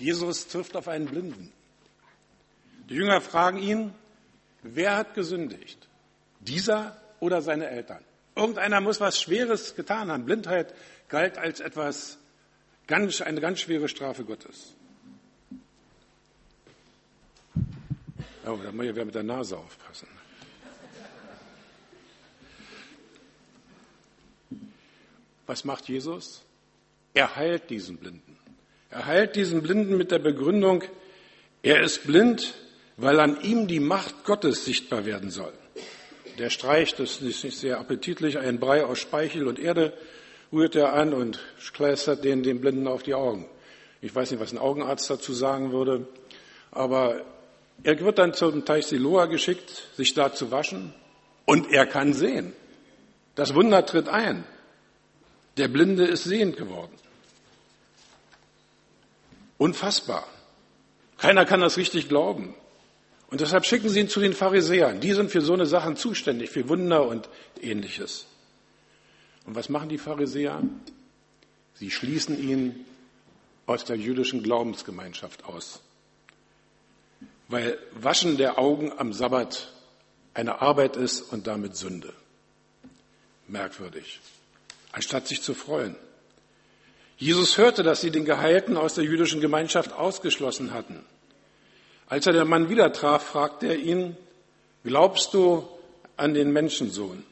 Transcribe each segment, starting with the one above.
Jesus trifft auf einen Blinden. Die Jünger fragen ihn, wer hat gesündigt? Dieser oder seine Eltern? Irgendeiner muss was Schweres getan haben. Blindheit galt als etwas, ganz, eine ganz schwere Strafe Gottes. Oh, da muss ich ja mit der Nase aufpassen. Was macht Jesus? Er heilt diesen Blinden. Er heilt diesen Blinden mit der Begründung, er ist blind, weil an ihm die Macht Gottes sichtbar werden soll. Der streicht, das ist nicht sehr appetitlich, einen Brei aus Speichel und Erde, rührt er an und kleistert den, den Blinden auf die Augen. Ich weiß nicht, was ein Augenarzt dazu sagen würde, aber er wird dann zum Teich Siloa geschickt, sich da zu waschen und er kann sehen. Das Wunder tritt ein. Der Blinde ist sehend geworden. Unfassbar. Keiner kann das richtig glauben. Und deshalb schicken sie ihn zu den Pharisäern. Die sind für so eine Sachen zuständig, für Wunder und ähnliches. Und was machen die Pharisäer? Sie schließen ihn aus der jüdischen Glaubensgemeinschaft aus. Weil Waschen der Augen am Sabbat eine Arbeit ist und damit Sünde. Merkwürdig. Anstatt sich zu freuen. Jesus hörte, dass sie den Geheilten aus der jüdischen Gemeinschaft ausgeschlossen hatten. Als er den Mann wieder traf, fragte er ihn, glaubst du an den Menschensohn?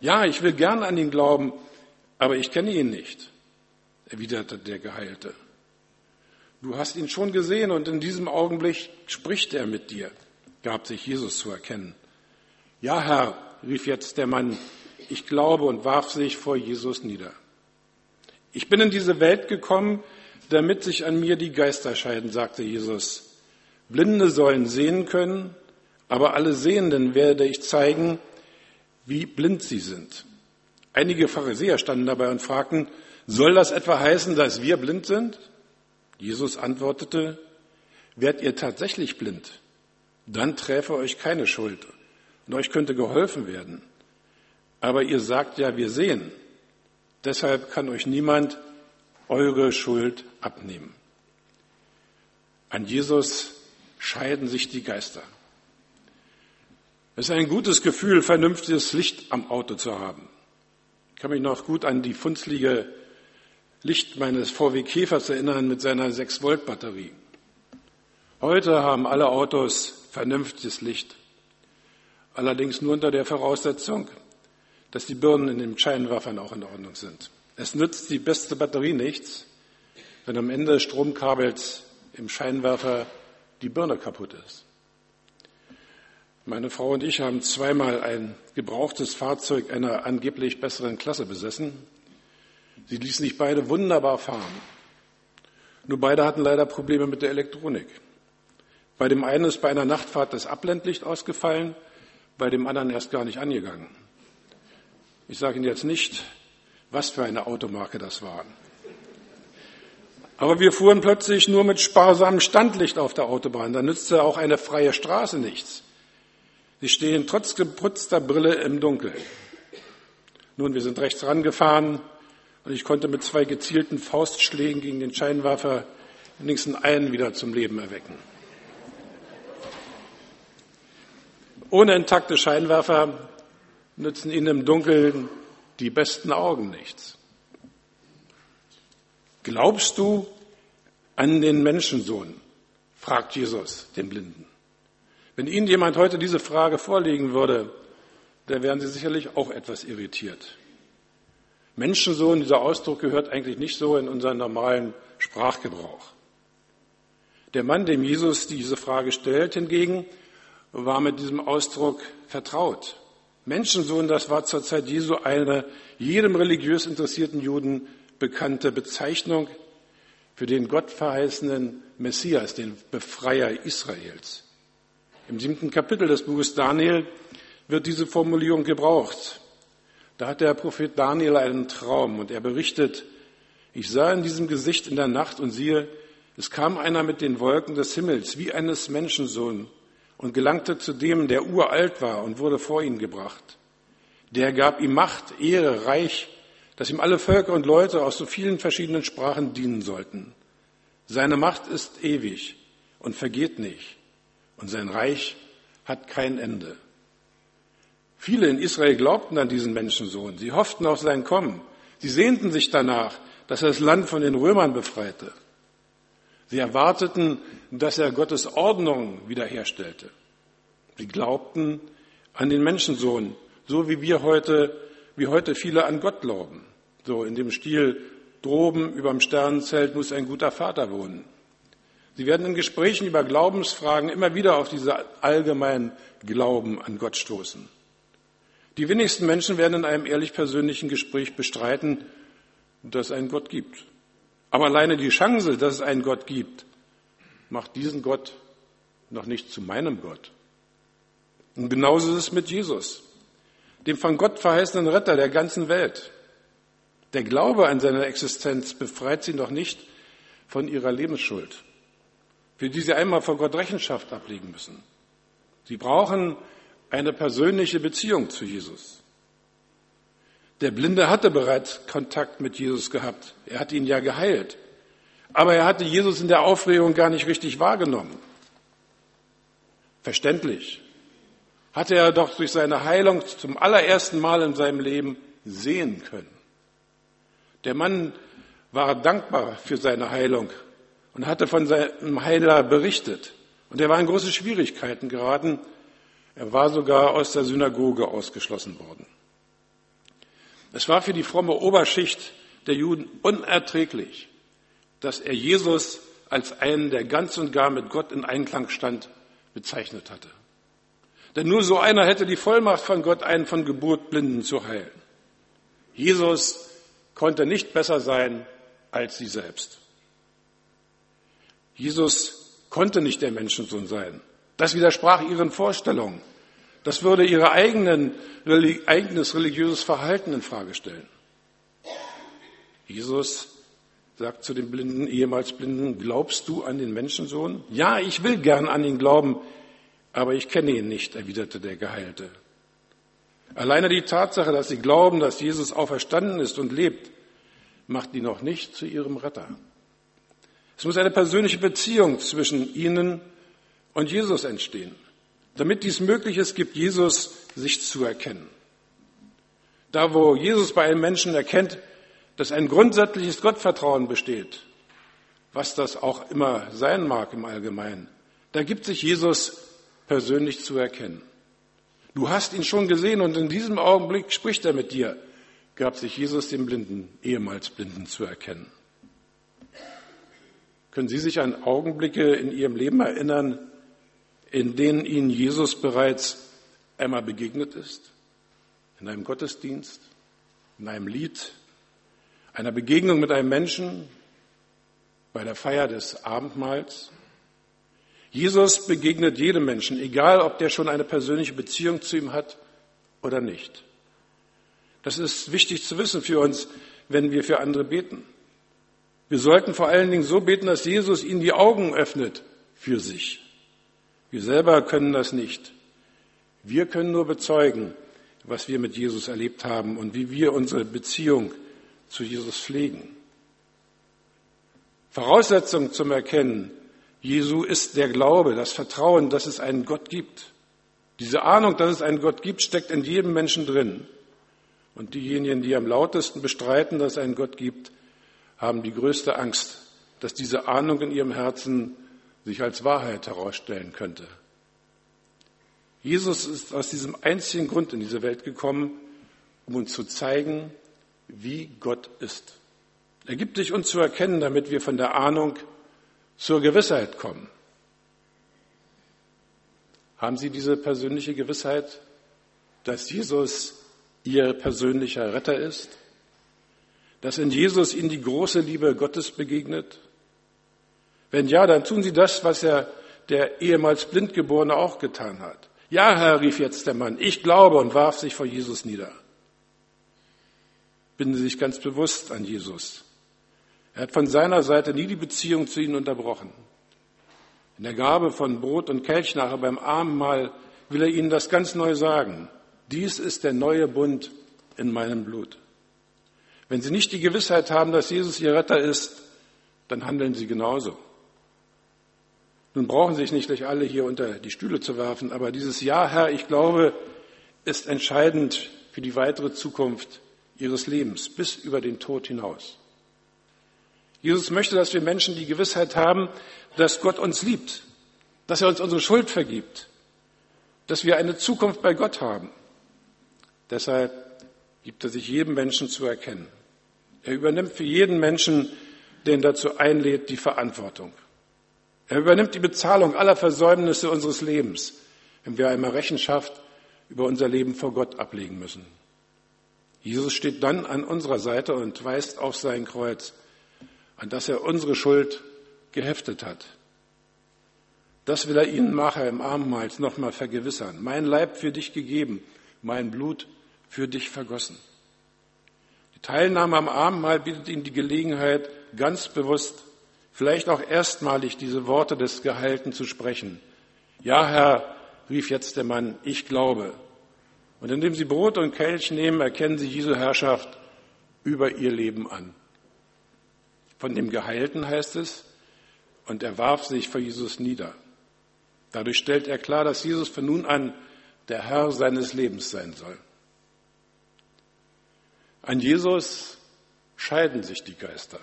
Ja, ich will gern an ihn glauben, aber ich kenne ihn nicht, erwiderte der Geheilte. Du hast ihn schon gesehen und in diesem Augenblick spricht er mit dir, gab sich Jesus zu erkennen. Ja, Herr, rief jetzt der Mann, ich glaube und warf sich vor Jesus nieder. Ich bin in diese Welt gekommen, damit sich an mir die Geister scheiden, sagte Jesus. Blinde sollen sehen können, aber alle Sehenden werde ich zeigen, wie blind sie sind. Einige Pharisäer standen dabei und fragten, soll das etwa heißen, dass wir blind sind? Jesus antwortete, werdet ihr tatsächlich blind, dann träfe euch keine Schuld und euch könnte geholfen werden. Aber ihr sagt ja, wir sehen. Deshalb kann euch niemand eure Schuld abnehmen. An Jesus scheiden sich die Geister. Es ist ein gutes Gefühl, vernünftiges Licht am Auto zu haben. Ich kann mich noch gut an die funzlige Licht meines VW Käfers erinnern mit seiner 6-Volt-Batterie. Heute haben alle Autos vernünftiges Licht. Allerdings nur unter der Voraussetzung, dass die Birnen in den Scheinwerfern auch in Ordnung sind. Es nützt die beste Batterie nichts, wenn am Ende des Stromkabels im Scheinwerfer die Birne kaputt ist. Meine Frau und ich haben zweimal ein gebrauchtes Fahrzeug einer angeblich besseren Klasse besessen. Sie ließen sich beide wunderbar fahren. Nur beide hatten leider Probleme mit der Elektronik. Bei dem einen ist bei einer Nachtfahrt das Abblendlicht ausgefallen, bei dem anderen erst gar nicht angegangen. Ich sage Ihnen jetzt nicht, was für eine Automarke das war. Aber wir fuhren plötzlich nur mit sparsamem Standlicht auf der Autobahn. Da nützte auch eine freie Straße nichts. Sie stehen trotz geputzter Brille im Dunkeln. Nun, wir sind rechts rangefahren und ich konnte mit zwei gezielten Faustschlägen gegen den Scheinwerfer wenigstens einen wieder zum Leben erwecken. Ohne intakte Scheinwerfer nützen ihnen im Dunkeln die besten Augen nichts. Glaubst du an den Menschensohn? fragt Jesus den Blinden. Wenn Ihnen jemand heute diese Frage vorlegen würde, dann wären Sie sicherlich auch etwas irritiert. Menschensohn, dieser Ausdruck gehört eigentlich nicht so in unseren normalen Sprachgebrauch. Der Mann, dem Jesus diese Frage stellt, hingegen, war mit diesem Ausdruck vertraut. Menschensohn, das war zur Zeit Jesu eine jedem religiös interessierten Juden bekannte Bezeichnung für den gottverheißenen Messias, den Befreier Israels. Im siebten Kapitel des Buches Daniel wird diese Formulierung gebraucht. Da hat der Prophet Daniel einen Traum und er berichtet, ich sah in diesem Gesicht in der Nacht und siehe, es kam einer mit den Wolken des Himmels wie eines Menschensohn und gelangte zu dem, der uralt war und wurde vor ihn gebracht. Der gab ihm Macht, Ehre, Reich, dass ihm alle Völker und Leute aus so vielen verschiedenen Sprachen dienen sollten. Seine Macht ist ewig und vergeht nicht. Und sein Reich hat kein Ende. Viele in Israel glaubten an diesen Menschensohn. Sie hofften auf sein Kommen. Sie sehnten sich danach, dass er das Land von den Römern befreite. Sie erwarteten, dass er Gottes Ordnung wiederherstellte. Sie glaubten an den Menschensohn, so wie wir heute, wie heute viele an Gott glauben. So in dem Stil, droben überm Sternenzelt muss ein guter Vater wohnen. Sie werden in Gesprächen über Glaubensfragen immer wieder auf diese allgemeinen Glauben an Gott stoßen. Die wenigsten Menschen werden in einem ehrlich persönlichen Gespräch bestreiten, dass es einen Gott gibt. Aber alleine die Chance, dass es einen Gott gibt, macht diesen Gott noch nicht zu meinem Gott. Und genauso ist es mit Jesus, dem von Gott verheißenen Retter der ganzen Welt. Der Glaube an seine Existenz befreit sie noch nicht von ihrer Lebensschuld, für die sie einmal vor Gott Rechenschaft ablegen müssen. Sie brauchen eine persönliche Beziehung zu Jesus. Der Blinde hatte bereits Kontakt mit Jesus gehabt. Er hatte ihn ja geheilt. Aber er hatte Jesus in der Aufregung gar nicht richtig wahrgenommen. Verständlich. Hatte er doch durch seine Heilung zum allerersten Mal in seinem Leben sehen können. Der Mann war dankbar für seine Heilung und hatte von seinem Heiler berichtet. Und er war in große Schwierigkeiten geraten. Er war sogar aus der Synagoge ausgeschlossen worden. Es war für die fromme Oberschicht der Juden unerträglich, dass er Jesus als einen, der ganz und gar mit Gott in Einklang stand, bezeichnet hatte. Denn nur so einer hätte die Vollmacht von Gott, einen von Geburt Blinden zu heilen. Jesus konnte nicht besser sein als sie selbst. Jesus konnte nicht der Menschensohn sein. Das widersprach ihren Vorstellungen. Das würde ihr eigenen, eigenes religiöses Verhalten in Frage stellen. Jesus sagt zu den Blinden, ehemals Blinden, glaubst du an den Menschensohn? Ja, ich will gern an ihn glauben, aber ich kenne ihn nicht, erwiderte der Geheilte. Alleine die Tatsache, dass sie glauben, dass Jesus auferstanden ist und lebt, macht ihn noch nicht zu ihrem Retter. Es muss eine persönliche Beziehung zwischen ihnen und Jesus entstehen. Damit dies möglich ist, gibt Jesus sich zu erkennen. Da, wo Jesus bei einem Menschen erkennt, dass ein grundsätzliches Gottvertrauen besteht, was das auch immer sein mag im Allgemeinen, da gibt sich Jesus persönlich zu erkennen. Du hast ihn schon gesehen und in diesem Augenblick spricht er mit dir, gab sich Jesus dem Blinden, ehemals Blinden, zu erkennen. Können Sie sich an Augenblicke in Ihrem Leben erinnern, in denen Ihnen Jesus bereits einmal begegnet ist? In einem Gottesdienst, in einem Lied, einer Begegnung mit einem Menschen, bei der Feier des Abendmahls? Jesus begegnet jedem Menschen, egal ob der schon eine persönliche Beziehung zu ihm hat oder nicht. Das ist wichtig zu wissen für uns, wenn wir für andere beten. Wir sollten vor allen Dingen so beten, dass Jesus ihnen die Augen öffnet für sich. Wir selber können das nicht. Wir können nur bezeugen, was wir mit Jesus erlebt haben und wie wir unsere Beziehung zu Jesus pflegen. Voraussetzung zum Erkennen Jesu ist der Glaube, das Vertrauen, dass es einen Gott gibt. Diese Ahnung, dass es einen Gott gibt, steckt in jedem Menschen drin. Und diejenigen, die am lautesten bestreiten, dass es einen Gott gibt, haben die größte Angst, dass diese Ahnung in ihrem Herzen sich als Wahrheit herausstellen könnte. Jesus ist aus diesem einzigen Grund in diese Welt gekommen, um uns zu zeigen, wie Gott ist. Er gibt sich uns zu erkennen, damit wir von der Ahnung zur Gewissheit kommen. Haben Sie diese persönliche Gewissheit, dass Jesus Ihr persönlicher Retter ist? Dass in Jesus Ihnen die große Liebe Gottes begegnet? Wenn ja, dann tun Sie das, was er der ehemals Blindgeborene auch getan hat. Ja, Herr, rief jetzt der Mann, ich glaube und warf sich vor Jesus nieder. Binden Sie sich ganz bewusst an Jesus. Er hat von seiner Seite nie die Beziehung zu ihnen unterbrochen. In der Gabe von Brot und Kelch nachher beim Abendmahl will er ihnen das ganz neu sagen. Dies ist der neue Bund in meinem Blut. Wenn sie nicht die Gewissheit haben, dass Jesus ihr Retter ist, dann handeln sie genauso. Nun brauchen sich nicht gleich alle hier unter die Stühle zu werfen, aber dieses Ja, Herr, ich glaube, ist entscheidend für die weitere Zukunft ihres Lebens bis über den Tod hinaus. Jesus möchte, dass wir Menschen die Gewissheit haben, dass Gott uns liebt, dass er uns unsere Schuld vergibt, dass wir eine Zukunft bei Gott haben. Deshalb gibt er sich jedem Menschen zu erkennen. Er übernimmt für jeden Menschen, den dazu einlädt, die Verantwortung. Er übernimmt die Bezahlung aller Versäumnisse unseres Lebens, wenn wir einmal Rechenschaft über unser Leben vor Gott ablegen müssen. Jesus steht dann an unserer Seite und weist auf sein Kreuz, an das er unsere Schuld geheftet hat. Das will er Ihnen nachher im Abendmahl nochmal vergewissern. Mein Leib für dich gegeben, mein Blut für dich vergossen. Die Teilnahme am Abendmahl bietet Ihnen die Gelegenheit, ganz bewusst, vielleicht auch erstmalig diese Worte des Geheilten zu sprechen. Ja, Herr, rief jetzt der Mann, ich glaube. Und indem Sie Brot und Kelch nehmen, erkennen Sie Jesu Herrschaft über Ihr Leben an. Von dem Geheilten heißt es, und er warf sich vor Jesus nieder. Dadurch stellt er klar, dass Jesus von nun an der Herr seines Lebens sein soll. An Jesus scheiden sich die Geister.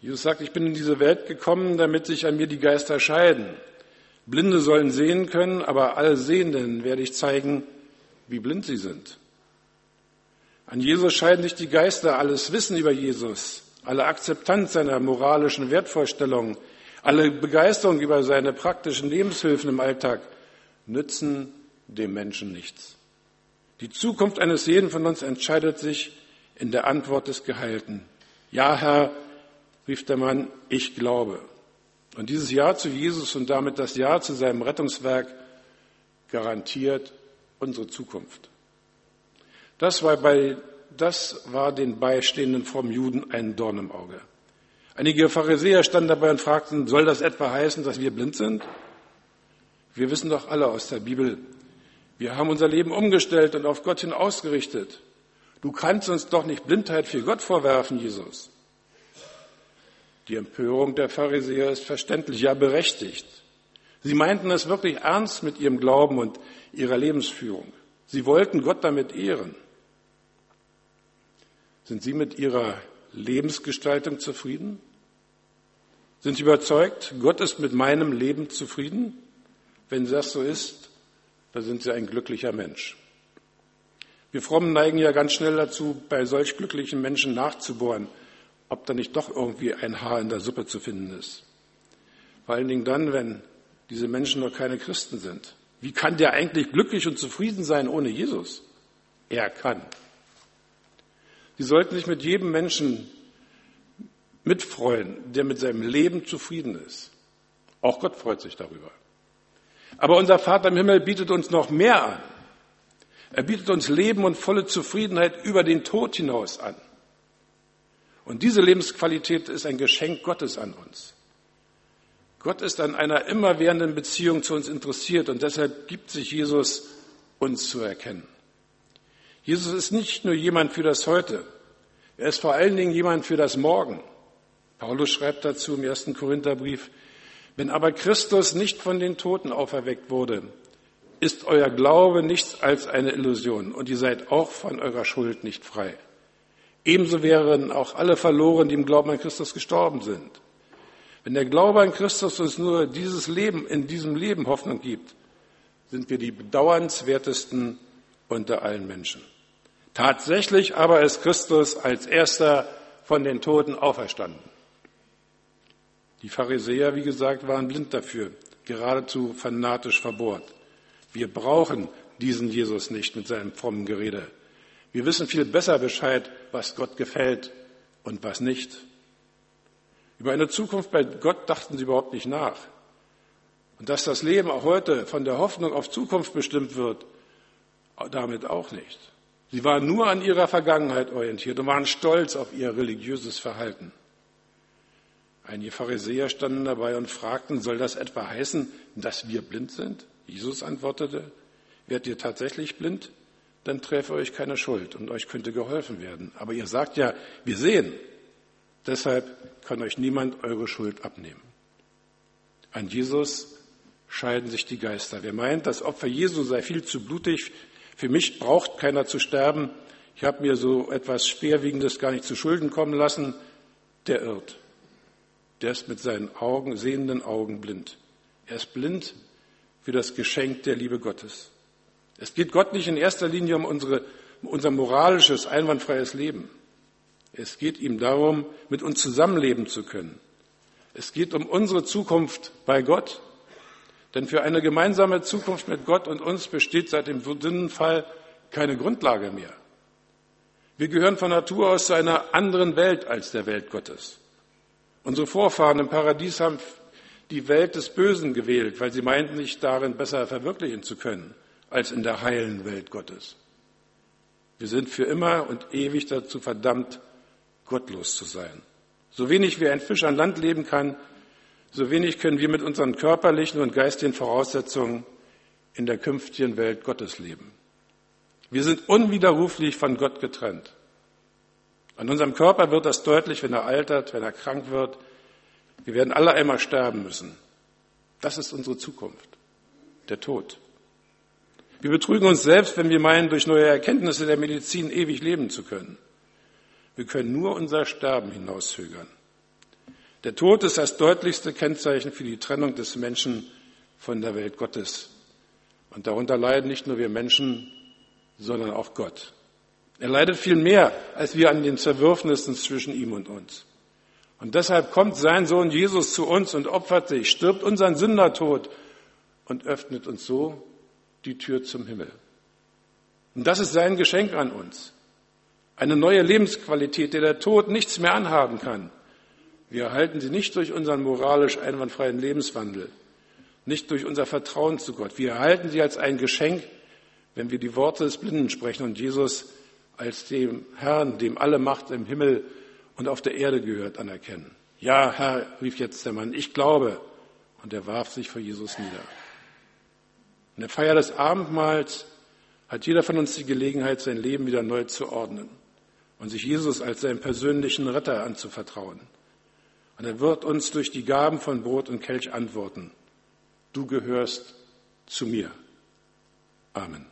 Jesus sagt, ich bin in diese Welt gekommen, damit sich an mir die Geister scheiden. Blinde sollen sehen können, aber alle Sehenden werde ich zeigen, wie blind sie sind. An Jesus scheiden sich die Geister, alles Wissen über Jesus, alle Akzeptanz seiner moralischen Wertvorstellungen, alle Begeisterung über seine praktischen Lebenshilfen im Alltag nützen dem Menschen nichts. Die Zukunft eines jeden von uns entscheidet sich in der Antwort des Geheilten. Ja, Herr, rief der Mann, ich glaube. Und dieses Ja zu Jesus und damit das Ja zu seinem Rettungswerk garantiert unsere Zukunft. Das war, bei, das war den beistehenden frommen Juden ein Dorn im Auge. Einige Pharisäer standen dabei und fragten, soll das etwa heißen, dass wir blind sind? Wir wissen doch alle aus der Bibel, wir haben unser Leben umgestellt und auf Gott hin ausgerichtet. Du kannst uns doch nicht Blindheit für Gott vorwerfen, Jesus. Die Empörung der Pharisäer ist verständlich, ja berechtigt. Sie meinten es wirklich ernst mit ihrem Glauben und ihrer Lebensführung. Sie wollten Gott damit ehren. Sind Sie mit Ihrer Lebensgestaltung zufrieden? Sind Sie überzeugt, Gott ist mit meinem Leben zufrieden? Wenn das so ist, dann sind Sie ein glücklicher Mensch. Wir Frommen neigen ja ganz schnell dazu, bei solch glücklichen Menschen nachzubohren, ob da nicht doch irgendwie ein Haar in der Suppe zu finden ist. Vor allen Dingen dann, wenn diese Menschen noch keine Christen sind. Wie kann der eigentlich glücklich und zufrieden sein ohne Jesus? Er kann. Sie sollten sich mit jedem Menschen mitfreuen, der mit seinem Leben zufrieden ist. Auch Gott freut sich darüber. Aber unser Vater im Himmel bietet uns noch mehr an. Er bietet uns Leben und volle Zufriedenheit über den Tod hinaus an. Und diese Lebensqualität ist ein Geschenk Gottes an uns. Gott ist an einer immerwährenden Beziehung zu uns interessiert und deshalb gibt sich Jesus uns zu erkennen. Jesus ist nicht nur jemand für das Heute, er ist vor allen Dingen jemand für das Morgen. Paulus schreibt dazu im ersten Korintherbrief, wenn aber Christus nicht von den Toten auferweckt wurde, ist euer Glaube nichts als eine Illusion und ihr seid auch von eurer Schuld nicht frei. Ebenso wären auch alle verloren, die im Glauben an Christus gestorben sind. Wenn der Glaube an Christus uns nur dieses Leben, in diesem Leben Hoffnung gibt, sind wir die bedauernswertesten unter allen Menschen. Tatsächlich aber ist Christus als erster von den Toten auferstanden. Die Pharisäer, wie gesagt, waren blind dafür, geradezu fanatisch verbohrt. Wir brauchen diesen Jesus nicht mit seinem frommen Gerede. Wir wissen viel besser Bescheid, was Gott gefällt und was nicht. Über eine Zukunft bei Gott dachten sie überhaupt nicht nach. Und dass das Leben auch heute von der Hoffnung auf Zukunft bestimmt wird, damit auch nicht. Sie waren nur an ihrer Vergangenheit orientiert und waren stolz auf ihr religiöses Verhalten. Einige Pharisäer standen dabei und fragten, soll das etwa heißen, dass wir blind sind? Jesus antwortete, werdet ihr tatsächlich blind? Dann träfe euch keine Schuld und euch könnte geholfen werden. Aber ihr sagt ja, wir sehen. Deshalb kann euch niemand eure Schuld abnehmen. An Jesus scheiden sich die Geister. Wer meint, das Opfer Jesu sei viel zu blutig, für mich braucht keiner zu sterben, ich habe mir so etwas Schwerwiegendes gar nicht zu Schulden kommen lassen, der irrt. Der ist mit seinen Augen, sehenden Augen blind. Er ist blind für das Geschenk der Liebe Gottes. Es geht Gott nicht in erster Linie um, unsere, unser moralisches, einwandfreies Leben. Es geht ihm darum, mit uns zusammenleben zu können. Es geht um unsere Zukunft bei Gott. Denn für eine gemeinsame Zukunft mit Gott und uns besteht seit dem Sündenfall keine Grundlage mehr. Wir gehören von Natur aus zu einer anderen Welt als der Welt Gottes. Unsere Vorfahren im Paradies haben die Welt des Bösen gewählt, weil sie meinten, sich darin besser verwirklichen zu können als in der heilen Welt Gottes. Wir sind für immer und ewig dazu verdammt, gottlos zu sein. So wenig wie ein Fisch an Land leben kann, so wenig können wir mit unseren körperlichen und geistigen Voraussetzungen in der künftigen Welt Gottes leben. Wir sind unwiderruflich von Gott getrennt. An unserem Körper wird das deutlich, wenn er altert, wenn er krank wird. Wir werden alle einmal sterben müssen. Das ist unsere Zukunft, der Tod. Wir betrügen uns selbst, wenn wir meinen, durch neue Erkenntnisse der Medizin ewig leben zu können. Wir können nur unser Sterben hinauszögern. Der Tod ist das deutlichste Kennzeichen für die Trennung des Menschen von der Welt Gottes. Und darunter leiden nicht nur wir Menschen, sondern auch Gott. Er leidet viel mehr als wir an den Zerwürfnissen zwischen ihm und uns. Und deshalb kommt sein Sohn Jesus zu uns und opfert sich, stirbt unseren Sündertod und öffnet uns so die Tür zum Himmel. Und das ist sein Geschenk an uns. Eine neue Lebensqualität, der der Tod nichts mehr anhaben kann. Wir erhalten sie nicht durch unseren moralisch einwandfreien Lebenswandel, nicht durch unser Vertrauen zu Gott. Wir erhalten sie als ein Geschenk, wenn wir die Worte des Blinden sprechen und Jesus als dem Herrn, dem alle Macht im Himmel und auf der Erde gehört, anerkennen. Ja, Herr, rief jetzt der Mann, ich glaube. Und er warf sich vor Jesus nieder. In der Feier des Abendmahls hat jeder von uns die Gelegenheit, sein Leben wieder neu zu ordnen und sich Jesus als seinen persönlichen Retter anzuvertrauen. Und er wird uns durch die Gaben von Brot und Kelch antworten. Du gehörst zu mir. Amen.